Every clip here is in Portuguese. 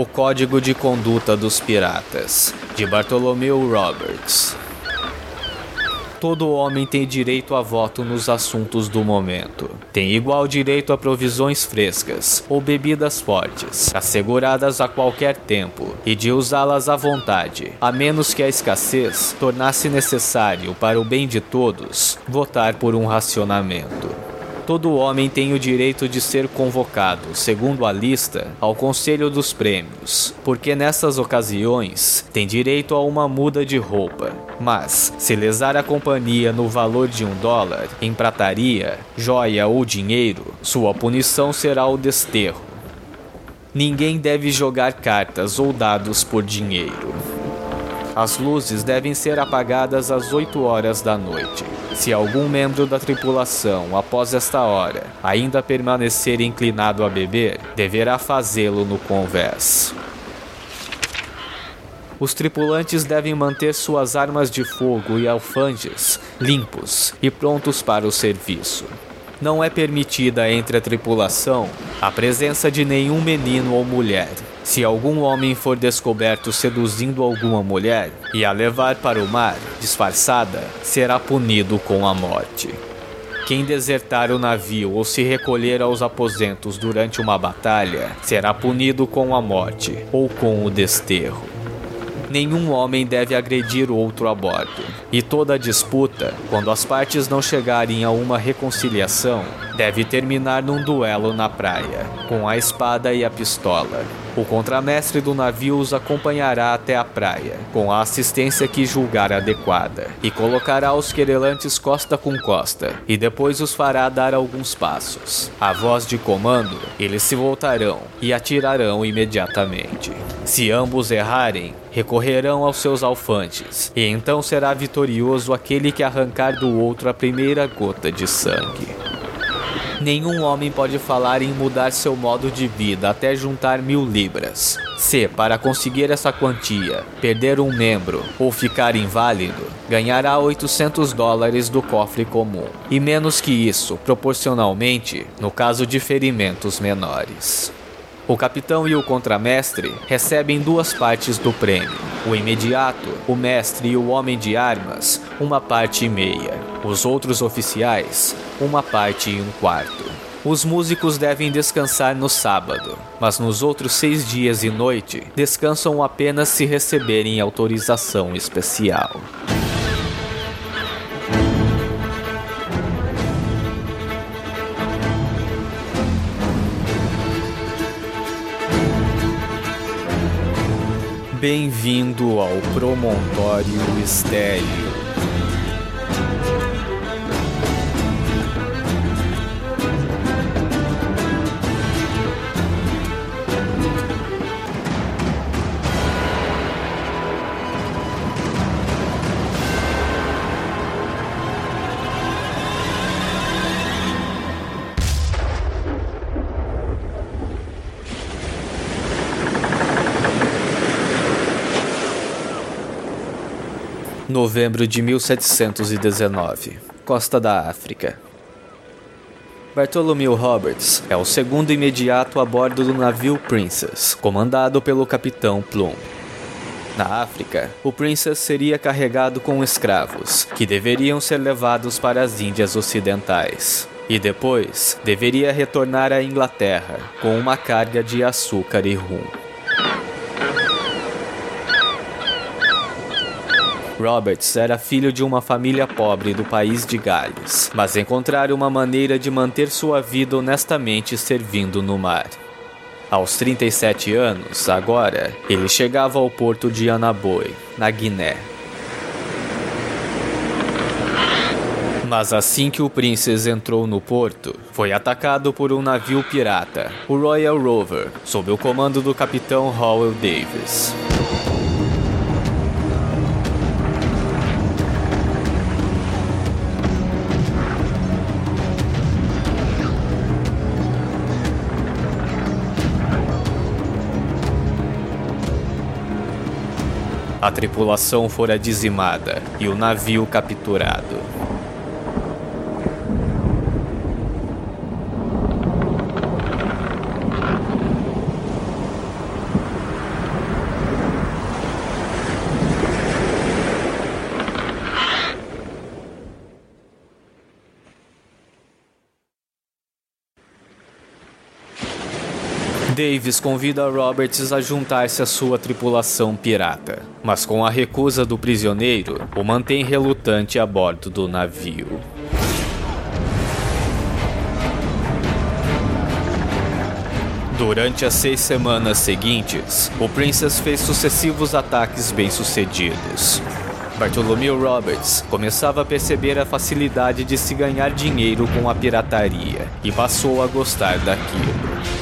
O Código de Conduta dos Piratas, de Bartholomew Roberts. Todo homem tem direito a voto nos assuntos do momento. Tem igual direito a provisões frescas ou bebidas fortes, asseguradas a qualquer tempo, e de usá-las à vontade, a menos que a escassez tornasse necessário, para o bem de todos, votar por um racionamento todo homem tem o direito de ser convocado, segundo a lista, ao Conselho dos Prêmios, porque nessas ocasiões tem direito a uma muda de roupa. Mas, se lesar a companhia no valor de um dólar, em prataria, joia ou dinheiro, sua punição será o desterro. Ninguém deve jogar cartas ou dados por dinheiro. As luzes devem ser apagadas às 8 horas da noite. Se algum membro da tripulação, após esta hora, ainda permanecer inclinado a beber, deverá fazê-lo no convés. Os tripulantes devem manter suas armas de fogo e alfanjes limpos e prontos para o serviço. Não é permitida entre a tripulação a presença de nenhum menino ou mulher, se algum homem for descoberto seduzindo alguma mulher e a levar para o mar, disfarçada, será punido com a morte. Quem desertar o navio ou se recolher aos aposentos durante uma batalha será punido com a morte ou com o desterro. Nenhum homem deve agredir outro a bordo, e toda disputa, quando as partes não chegarem a uma reconciliação, deve terminar num duelo na praia, com a espada e a pistola. O contramestre do navio os acompanhará até a praia, com a assistência que julgar adequada, e colocará os querelantes costa com costa, e depois os fará dar alguns passos. A voz de comando, eles se voltarão e atirarão imediatamente. Se ambos errarem, recorrerão aos seus alfantes, e então será vitorioso aquele que arrancar do outro a primeira gota de sangue. Nenhum homem pode falar em mudar seu modo de vida até juntar mil libras. Se, para conseguir essa quantia, perder um membro ou ficar inválido, ganhará 800 dólares do cofre comum, e menos que isso, proporcionalmente, no caso de ferimentos menores. O capitão e o contramestre recebem duas partes do prêmio. O imediato, o mestre e o homem de armas, uma parte e meia. Os outros oficiais, uma parte e um quarto. Os músicos devem descansar no sábado, mas nos outros seis dias e noite descansam apenas se receberem autorização especial. Bem-vindo ao Promontório Estéreo. Novembro de 1719, costa da África. Bartholomew Roberts é o segundo imediato a bordo do navio Princess, comandado pelo capitão Plum. Na África, o Princess seria carregado com escravos, que deveriam ser levados para as Índias Ocidentais. E depois deveria retornar à Inglaterra com uma carga de açúcar e rum. Roberts era filho de uma família pobre do país de Gales, mas encontrara uma maneira de manter sua vida honestamente servindo no mar. Aos 37 anos, agora, ele chegava ao porto de Anaboi, na Guiné. Mas assim que o Princess entrou no porto, foi atacado por um navio pirata, o Royal Rover, sob o comando do capitão Howell Davis. A tripulação fora dizimada e o navio capturado. Davis convida Roberts a juntar-se à sua tripulação pirata, mas com a recusa do prisioneiro, o mantém relutante a bordo do navio. Durante as seis semanas seguintes, o Princess fez sucessivos ataques bem-sucedidos. Bartholomew Roberts começava a perceber a facilidade de se ganhar dinheiro com a pirataria e passou a gostar daquilo.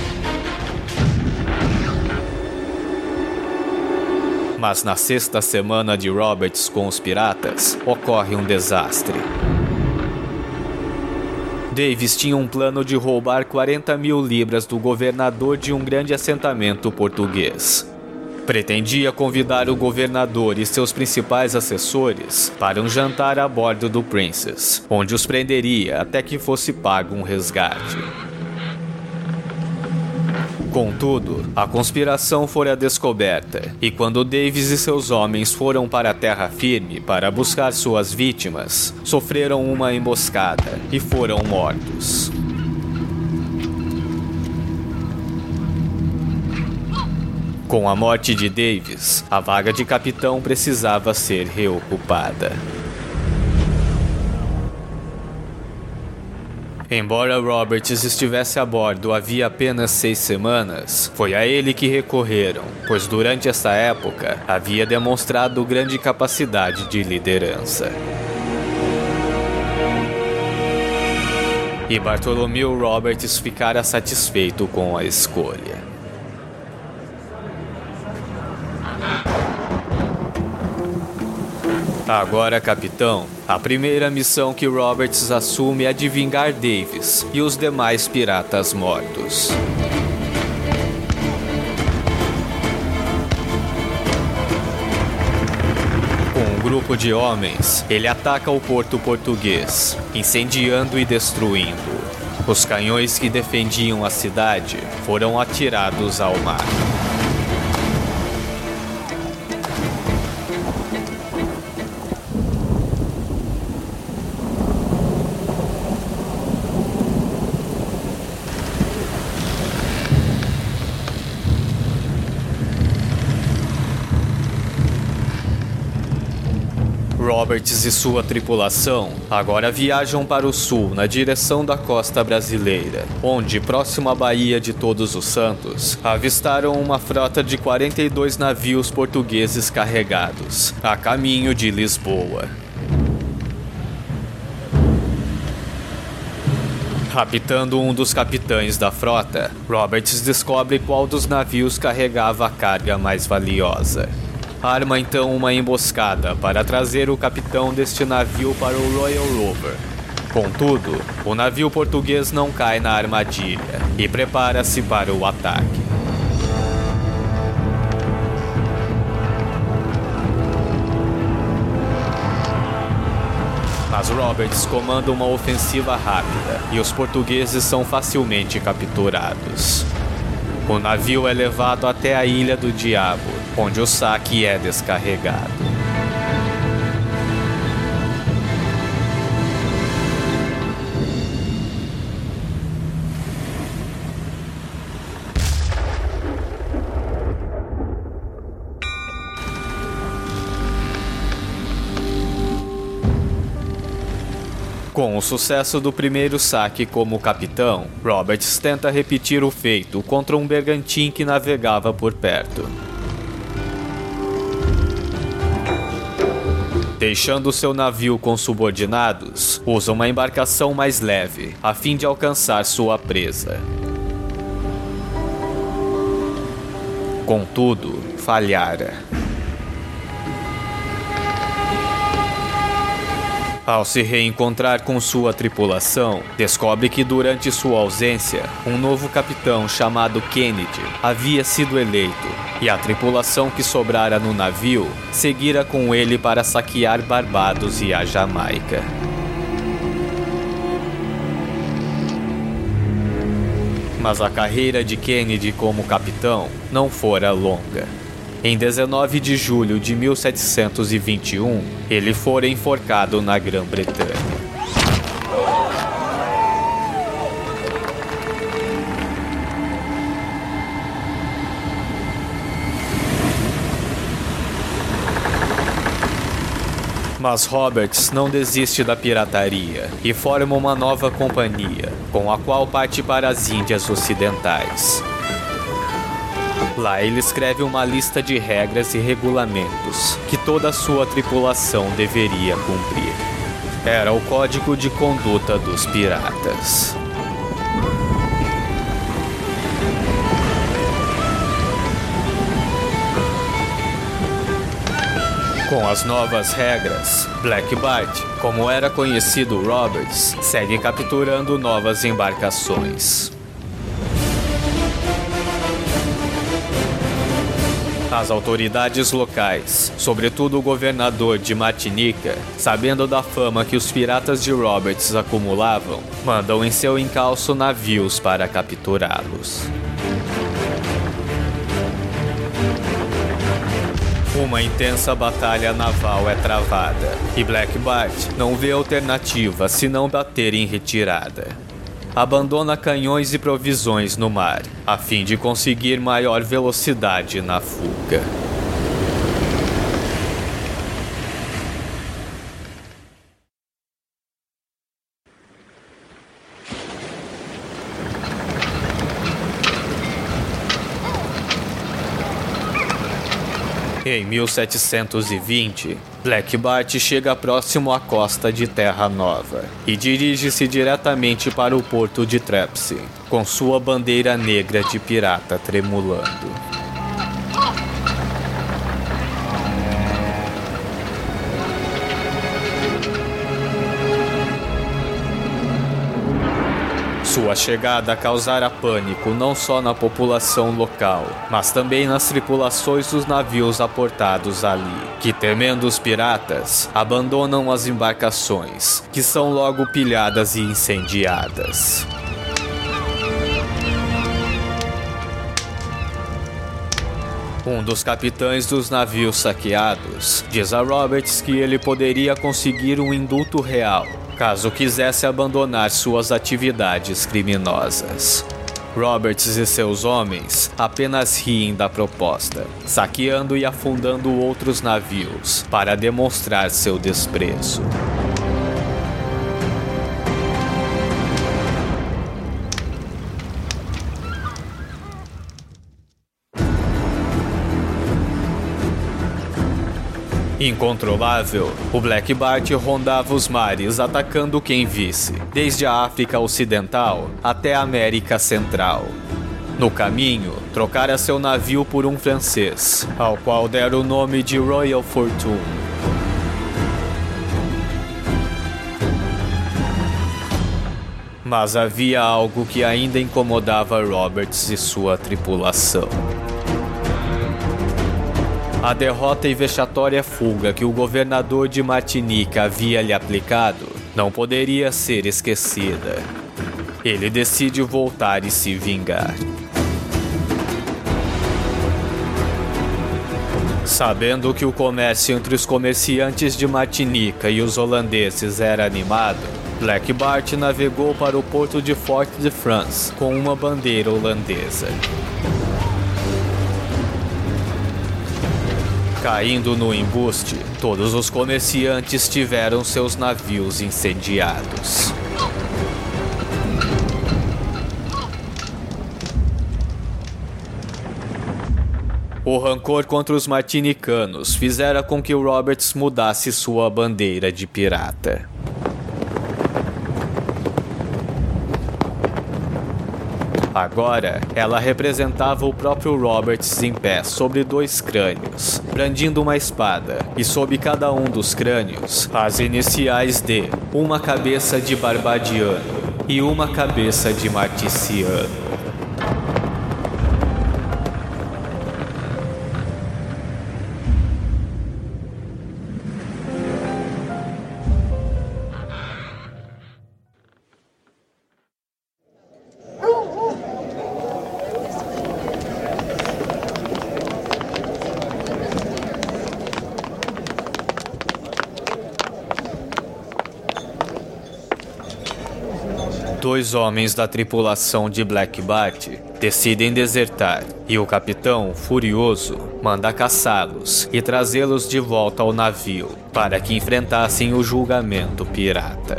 Mas na sexta semana de Roberts com os piratas, ocorre um desastre. Davis tinha um plano de roubar 40 mil libras do governador de um grande assentamento português. Pretendia convidar o governador e seus principais assessores para um jantar a bordo do Princess, onde os prenderia até que fosse pago um resgate. Contudo, a conspiração fora descoberta, e quando Davis e seus homens foram para a terra firme para buscar suas vítimas, sofreram uma emboscada e foram mortos. Com a morte de Davis, a vaga de capitão precisava ser reocupada. Embora Roberts estivesse a bordo havia apenas seis semanas, foi a ele que recorreram, pois durante essa época havia demonstrado grande capacidade de liderança. E Bartholomew Roberts ficara satisfeito com a escolha. Agora, capitão, a primeira missão que Roberts assume é de vingar Davis e os demais piratas mortos. Com um grupo de homens, ele ataca o porto português, incendiando e destruindo. Os canhões que defendiam a cidade foram atirados ao mar. Roberts e sua tripulação agora viajam para o sul na direção da costa brasileira, onde, próximo à Baía de Todos os Santos, avistaram uma frota de 42 navios portugueses carregados, a caminho de Lisboa. Raptando um dos capitães da frota, Roberts descobre qual dos navios carregava a carga mais valiosa arma então uma emboscada para trazer o capitão deste navio para o Royal Rover. Contudo, o navio português não cai na armadilha e prepara-se para o ataque. Mas Roberts comanda uma ofensiva rápida e os portugueses são facilmente capturados. O navio é levado até a Ilha do Diabo, onde o saque é descarregado. Com o sucesso do primeiro saque como capitão, Roberts tenta repetir o feito contra um bergantim que navegava por perto. Deixando seu navio com subordinados, usa uma embarcação mais leve, a fim de alcançar sua presa. Contudo, falhara. Ao se reencontrar com sua tripulação, descobre que durante sua ausência, um novo capitão chamado Kennedy havia sido eleito, e a tripulação que sobrara no navio seguira com ele para saquear Barbados e a Jamaica. Mas a carreira de Kennedy como capitão não fora longa. Em 19 de julho de 1721, ele foi enforcado na Grã-Bretanha. Mas Roberts não desiste da pirataria e forma uma nova companhia, com a qual parte para as Índias Ocidentais. Lá ele escreve uma lista de regras e regulamentos que toda a sua tripulação deveria cumprir. Era o código de conduta dos piratas. Com as novas regras, Black Bart, como era conhecido Roberts, segue capturando novas embarcações. As autoridades locais, sobretudo o governador de Martinica, sabendo da fama que os piratas de Roberts acumulavam, mandam em seu encalço navios para capturá-los. Uma intensa batalha naval é travada e Black Bart não vê alternativa senão bater em retirada. Abandona canhões e provisões no mar, a fim de conseguir maior velocidade na fuga. 1720, Black Bart chega próximo à costa de Terra Nova e dirige-se diretamente para o porto de Trepsy, com sua bandeira negra de pirata tremulando. Sua chegada causara pânico não só na população local, mas também nas tripulações dos navios aportados ali, que temendo os piratas, abandonam as embarcações, que são logo pilhadas e incendiadas. Um dos capitães dos navios saqueados diz a Roberts que ele poderia conseguir um indulto real caso quisesse abandonar suas atividades criminosas. Roberts e seus homens apenas riem da proposta, saqueando e afundando outros navios para demonstrar seu desprezo. Incontrolável, o Black Bart rondava os mares atacando quem visse, desde a África Ocidental até a América Central. No caminho, trocara seu navio por um francês, ao qual dera o nome de Royal Fortune. Mas havia algo que ainda incomodava Roberts e sua tripulação. A derrota e vexatória fuga que o governador de Martinica havia lhe aplicado não poderia ser esquecida. Ele decide voltar e se vingar. Sabendo que o comércio entre os comerciantes de Martinica e os holandeses era animado, Black Bart navegou para o porto de Fort de France com uma bandeira holandesa. Caindo no embuste, todos os comerciantes tiveram seus navios incendiados. O rancor contra os martinicanos fizera com que Roberts mudasse sua bandeira de pirata. Agora, ela representava o próprio Roberts em pé sobre dois crânios, brandindo uma espada, e sob cada um dos crânios, as iniciais de uma cabeça de Barbadiano e uma cabeça de Marticiano. Dois homens da tripulação de Black Bart decidem desertar e o capitão, furioso, manda caçá-los e trazê-los de volta ao navio para que enfrentassem o julgamento pirata.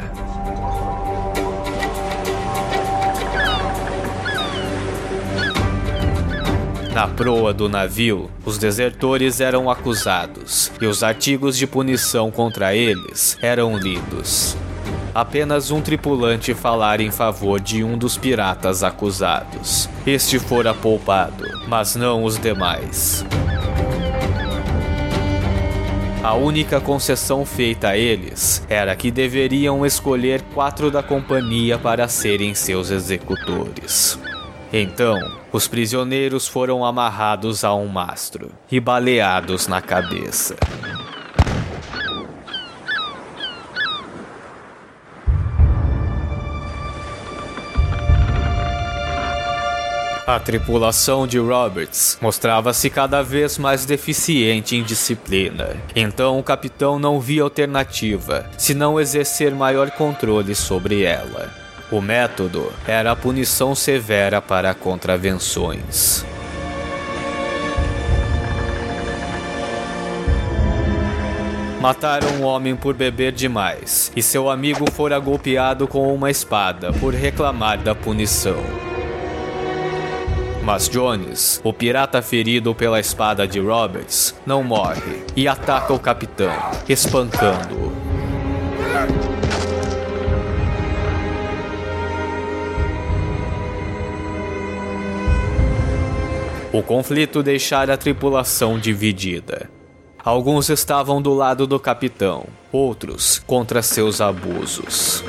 Na proa do navio, os desertores eram acusados e os artigos de punição contra eles eram lidos. Apenas um tripulante falara em favor de um dos piratas acusados. Este fora poupado, mas não os demais. A única concessão feita a eles era que deveriam escolher quatro da companhia para serem seus executores. Então, os prisioneiros foram amarrados a um mastro e baleados na cabeça. A tripulação de Roberts mostrava-se cada vez mais deficiente em disciplina. Então o capitão não via alternativa senão exercer maior controle sobre ela. O método era a punição severa para contravenções. Mataram um homem por beber demais, e seu amigo fora golpeado com uma espada por reclamar da punição. Mas Jones, o pirata ferido pela espada de Roberts, não morre e ataca o capitão, espancando-o. O conflito deixara a tripulação dividida. Alguns estavam do lado do capitão, outros contra seus abusos.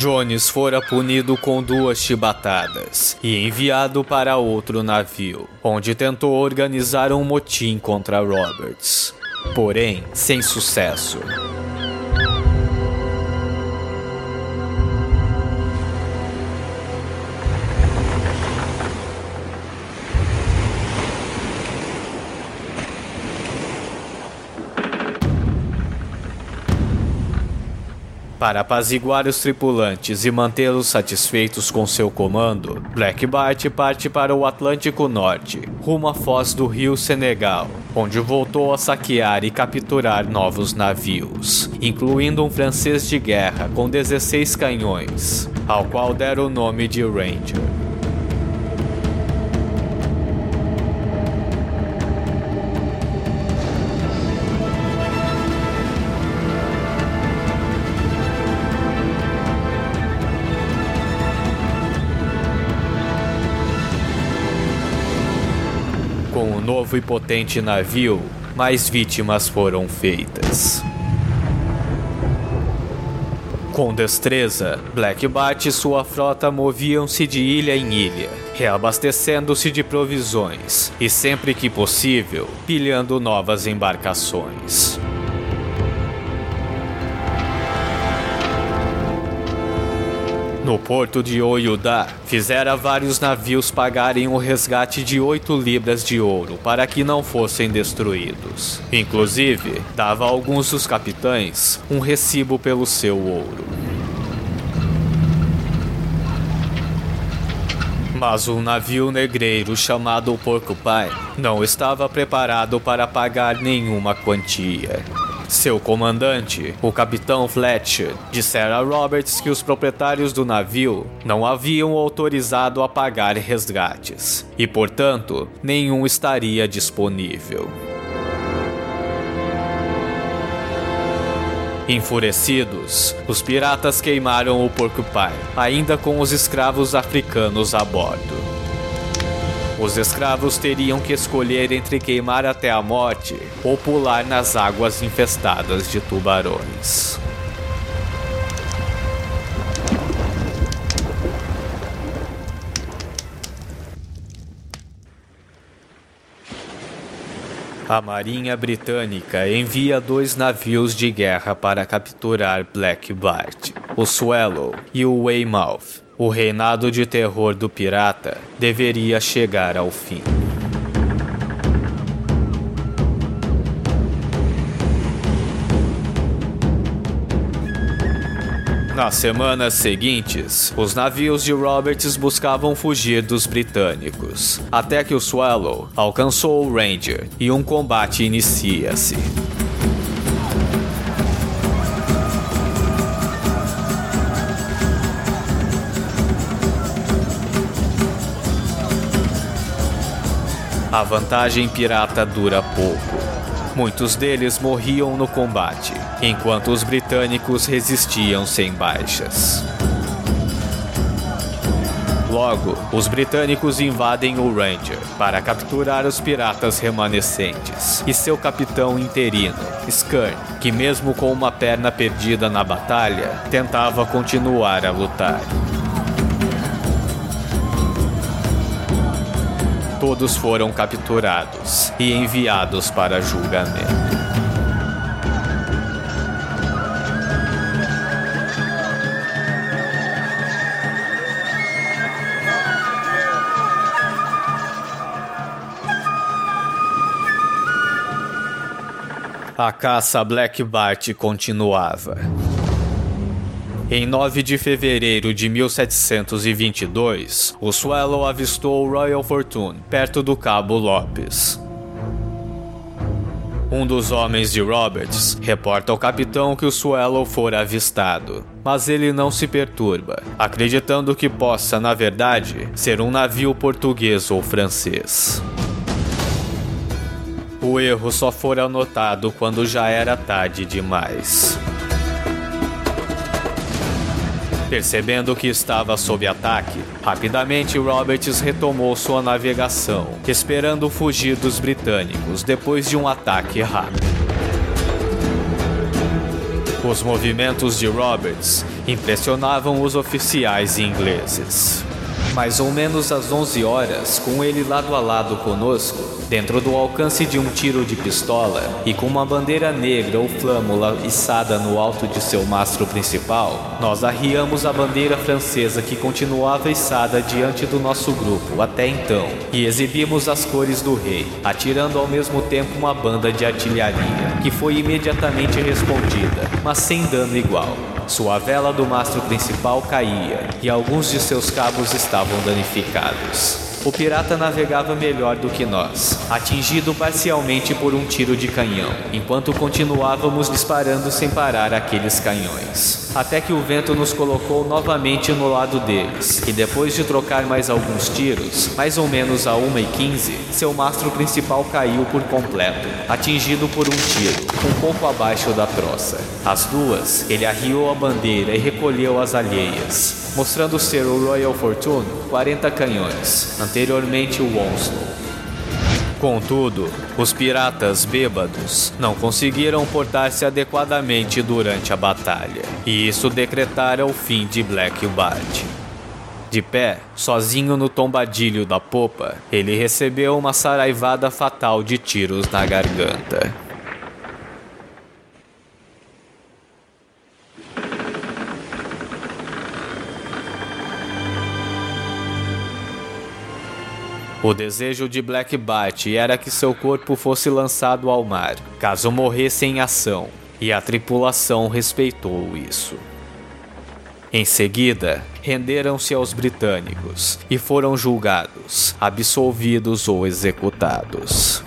Jones fora punido com duas chibatadas e enviado para outro navio, onde tentou organizar um motim contra Roberts. Porém, sem sucesso. Para apaziguar os tripulantes e mantê-los satisfeitos com seu comando, Black Bart parte para o Atlântico Norte, rumo à foz do rio Senegal, onde voltou a saquear e capturar novos navios, incluindo um francês de guerra com 16 canhões, ao qual deram o nome de Ranger. Novo e potente navio, mais vítimas foram feitas. Com destreza, Black Bat e sua frota moviam-se de ilha em ilha, reabastecendo-se de provisões e, sempre que possível, pilhando novas embarcações. No porto de Oyuda, fizera vários navios pagarem o resgate de oito libras de ouro para que não fossem destruídos. Inclusive, dava a alguns dos capitães um recibo pelo seu ouro. Mas um navio negreiro chamado Porcupine não estava preparado para pagar nenhuma quantia. Seu comandante, o capitão Fletcher, dissera a Roberts que os proprietários do navio não haviam autorizado a pagar resgates e, portanto, nenhum estaria disponível. Enfurecidos, os piratas queimaram o Porcupine, ainda com os escravos africanos a bordo. Os escravos teriam que escolher entre queimar até a morte ou pular nas águas infestadas de tubarões. A Marinha Britânica envia dois navios de guerra para capturar Black Bart, o Swallow e o Weymouth o reinado de terror do pirata deveria chegar ao fim. Nas semanas seguintes, os navios de Roberts buscavam fugir dos britânicos, até que o Swallow alcançou o Ranger e um combate inicia-se. A vantagem pirata dura pouco. Muitos deles morriam no combate, enquanto os britânicos resistiam sem baixas. Logo, os britânicos invadem o Ranger para capturar os piratas remanescentes e seu capitão interino, Skern, que, mesmo com uma perna perdida na batalha, tentava continuar a lutar. Todos foram capturados e enviados para julgamento. A caça Black Bart continuava. Em 9 de fevereiro de 1722, o Swallow avistou o Royal Fortune perto do Cabo Lopes. Um dos homens de Roberts reporta ao capitão que o Swallow fora avistado, mas ele não se perturba, acreditando que possa, na verdade, ser um navio português ou francês. O erro só fora notado quando já era tarde demais. Percebendo que estava sob ataque, rapidamente Roberts retomou sua navegação, esperando fugir dos britânicos depois de um ataque rápido. Os movimentos de Roberts impressionavam os oficiais ingleses. Mais ou menos às 11 horas, com ele lado a lado conosco, dentro do alcance de um tiro de pistola e com uma bandeira negra ou flâmula içada no alto de seu mastro principal, nós arriamos a bandeira francesa que continuava içada diante do nosso grupo até então e exibimos as cores do rei, atirando ao mesmo tempo uma banda de artilharia, que foi imediatamente respondida, mas sem dano igual. Sua vela do mastro principal caía e alguns de seus cabos estavam danificados. O pirata navegava melhor do que nós, atingido parcialmente por um tiro de canhão, enquanto continuávamos disparando sem parar aqueles canhões. Até que o vento nos colocou novamente no lado deles, e depois de trocar mais alguns tiros, mais ou menos a 1h15, seu mastro principal caiu por completo, atingido por um tiro, um pouco abaixo da troça. As duas, ele arriou a bandeira e recolheu as alheias, mostrando ser o Royal Fortune 40 canhões, anteriormente o Onslow. Contudo, os piratas bêbados não conseguiram portar-se adequadamente durante a batalha, e isso decretara o fim de Black Bart. De pé, sozinho no tombadilho da popa, ele recebeu uma saraivada fatal de tiros na garganta. O desejo de Black Bat era que seu corpo fosse lançado ao mar, caso morresse em ação, e a tripulação respeitou isso. Em seguida, renderam-se aos britânicos e foram julgados, absolvidos ou executados.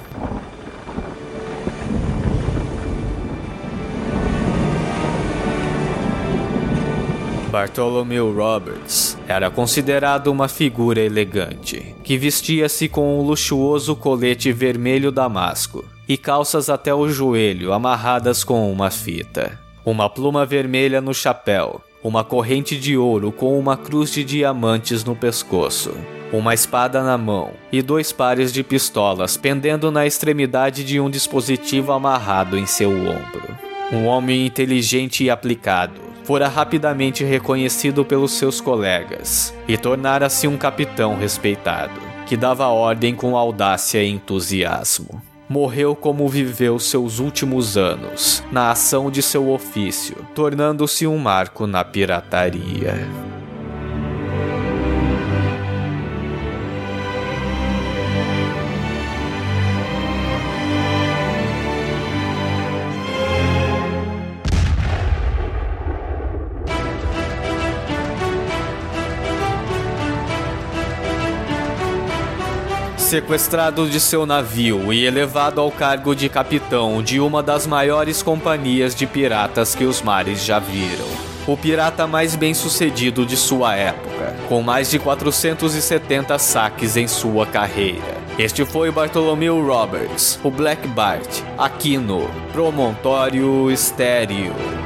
Bartholomew Roberts era considerado uma figura elegante, que vestia-se com um luxuoso colete vermelho damasco e calças até o joelho amarradas com uma fita, uma pluma vermelha no chapéu, uma corrente de ouro com uma cruz de diamantes no pescoço, uma espada na mão e dois pares de pistolas pendendo na extremidade de um dispositivo amarrado em seu ombro. Um homem inteligente e aplicado, fora rapidamente reconhecido pelos seus colegas e tornara-se um capitão respeitado, que dava ordem com audácia e entusiasmo. Morreu como viveu seus últimos anos, na ação de seu ofício, tornando-se um marco na pirataria. Sequestrado de seu navio e elevado ao cargo de capitão de uma das maiores companhias de piratas que os mares já viram. O pirata mais bem sucedido de sua época, com mais de 470 saques em sua carreira. Este foi Bartolomeu Roberts, o Black Bart, aqui no Promontório Estéreo.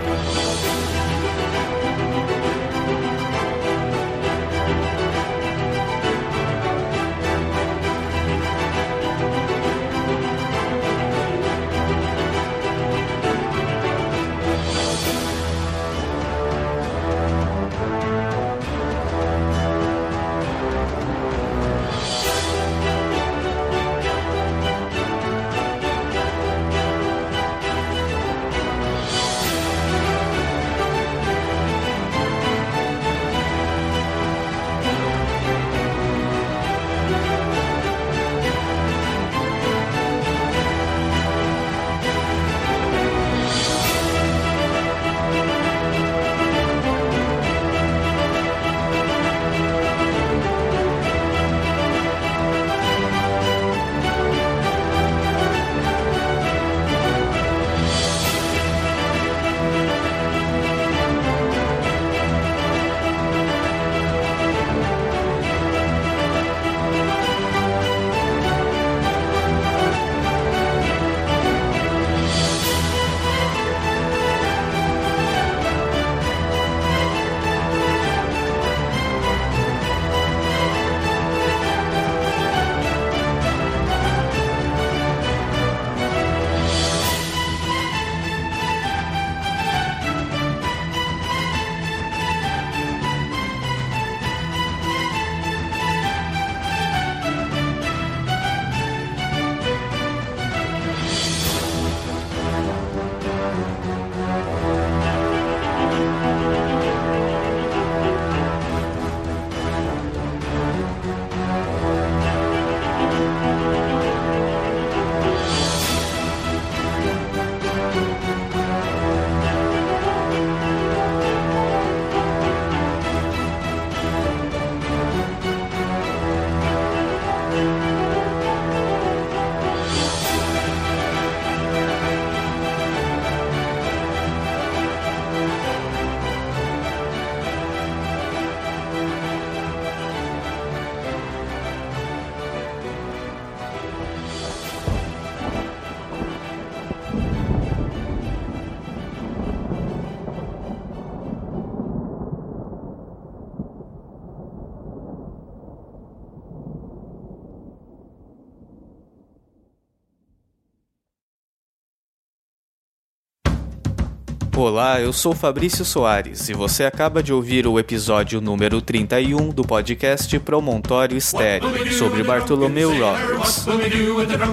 Olá, eu sou Fabrício Soares e você acaba de ouvir o episódio número 31 do podcast Promontório Estéreo sobre Bartolomeu Roberts.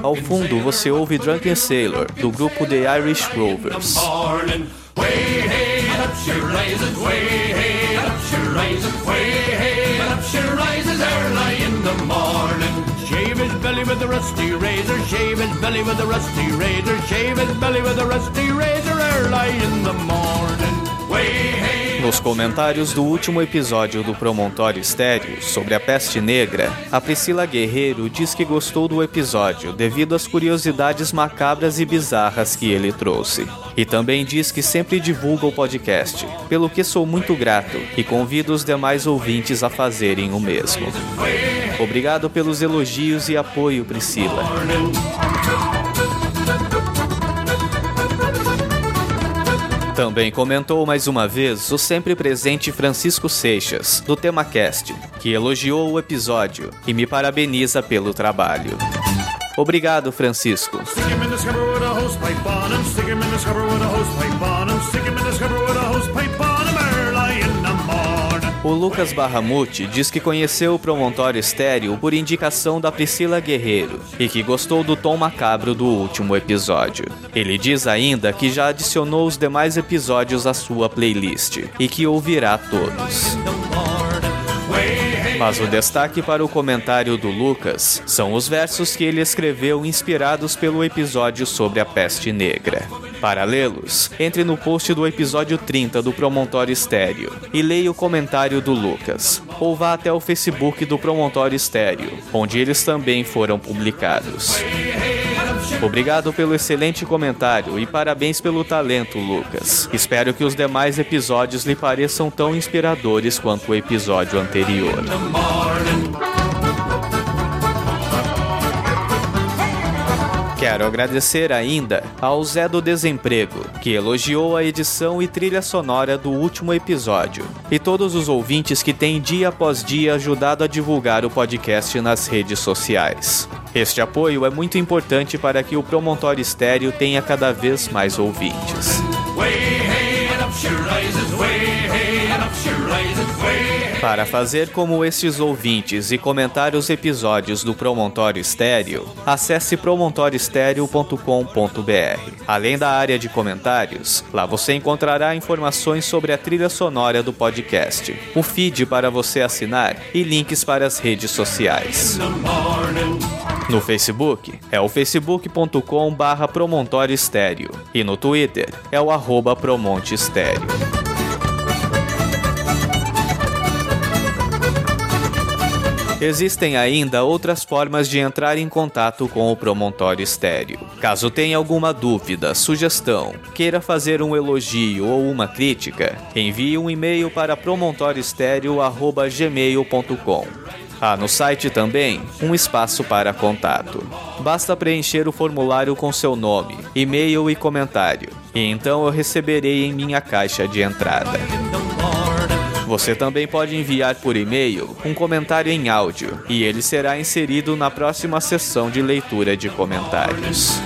Ao fundo você ouve Drunken Sailor, do grupo The Irish Rovers. With a rusty razor, shave his belly with a rusty razor, shave his belly with a rusty razor early in the morning. Nos comentários do último episódio do Promontório Estéreo sobre a peste negra, a Priscila Guerreiro diz que gostou do episódio devido às curiosidades macabras e bizarras que ele trouxe. E também diz que sempre divulga o podcast, pelo que sou muito grato e convido os demais ouvintes a fazerem o mesmo. Obrigado pelos elogios e apoio, Priscila. Também comentou mais uma vez o sempre presente Francisco Seixas, do TemaCast, que elogiou o episódio e me parabeniza pelo trabalho. Obrigado, Francisco. O Lucas Barramute diz que conheceu o Promontório Estéreo por indicação da Priscila Guerreiro e que gostou do tom macabro do último episódio. Ele diz ainda que já adicionou os demais episódios à sua playlist e que ouvirá todos. Mas o destaque para o comentário do Lucas são os versos que ele escreveu inspirados pelo episódio sobre a peste negra. Para lê-los, entre no post do episódio 30 do Promontório Estéreo e leia o comentário do Lucas, ou vá até o Facebook do Promontório Estéreo, onde eles também foram publicados. Obrigado pelo excelente comentário e parabéns pelo talento, Lucas. Espero que os demais episódios lhe pareçam tão inspiradores quanto o episódio anterior. Quero agradecer ainda ao Zé do Desemprego, que elogiou a edição e trilha sonora do último episódio, e todos os ouvintes que têm dia após dia ajudado a divulgar o podcast nas redes sociais. Este apoio é muito importante para que o Promontório Estéreo tenha cada vez mais ouvintes. Para fazer como estes ouvintes e comentar os episódios do Promontório Estéreo, acesse promontoriostereo.com.br. Além da área de comentários, lá você encontrará informações sobre a trilha sonora do podcast, o feed para você assinar e links para as redes sociais. No Facebook é o facebook.com barra Promontório e no Twitter é o arroba Promonte Estéreo. Existem ainda outras formas de entrar em contato com o Promontório Estéreo. Caso tenha alguma dúvida, sugestão, queira fazer um elogio ou uma crítica, envie um e-mail para promontorioestereo.gmail.com. Há no site também um espaço para contato. Basta preencher o formulário com seu nome, e-mail e comentário, e então eu receberei em minha caixa de entrada. Você também pode enviar por e-mail um comentário em áudio e ele será inserido na próxima sessão de leitura de comentários.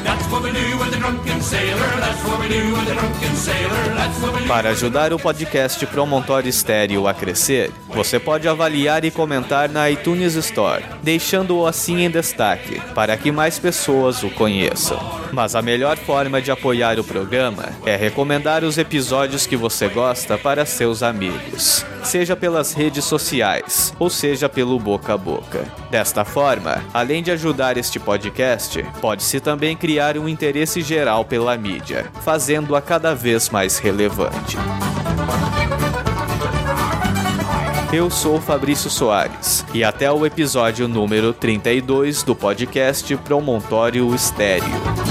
Para ajudar o podcast Promontório Estéreo a crescer, você pode avaliar e comentar na iTunes Store, deixando-o assim em destaque, para que mais pessoas o conheçam. Mas a melhor forma de apoiar o programa é recomendar os episódios que você gosta para seus amigos seja pelas redes sociais, ou seja pelo boca a boca. Desta forma, além de ajudar este podcast, pode-se também criar um interesse geral pela mídia, fazendo-a cada vez mais relevante. Eu sou Fabrício Soares e até o episódio número 32 do podcast Promontório Estéreo.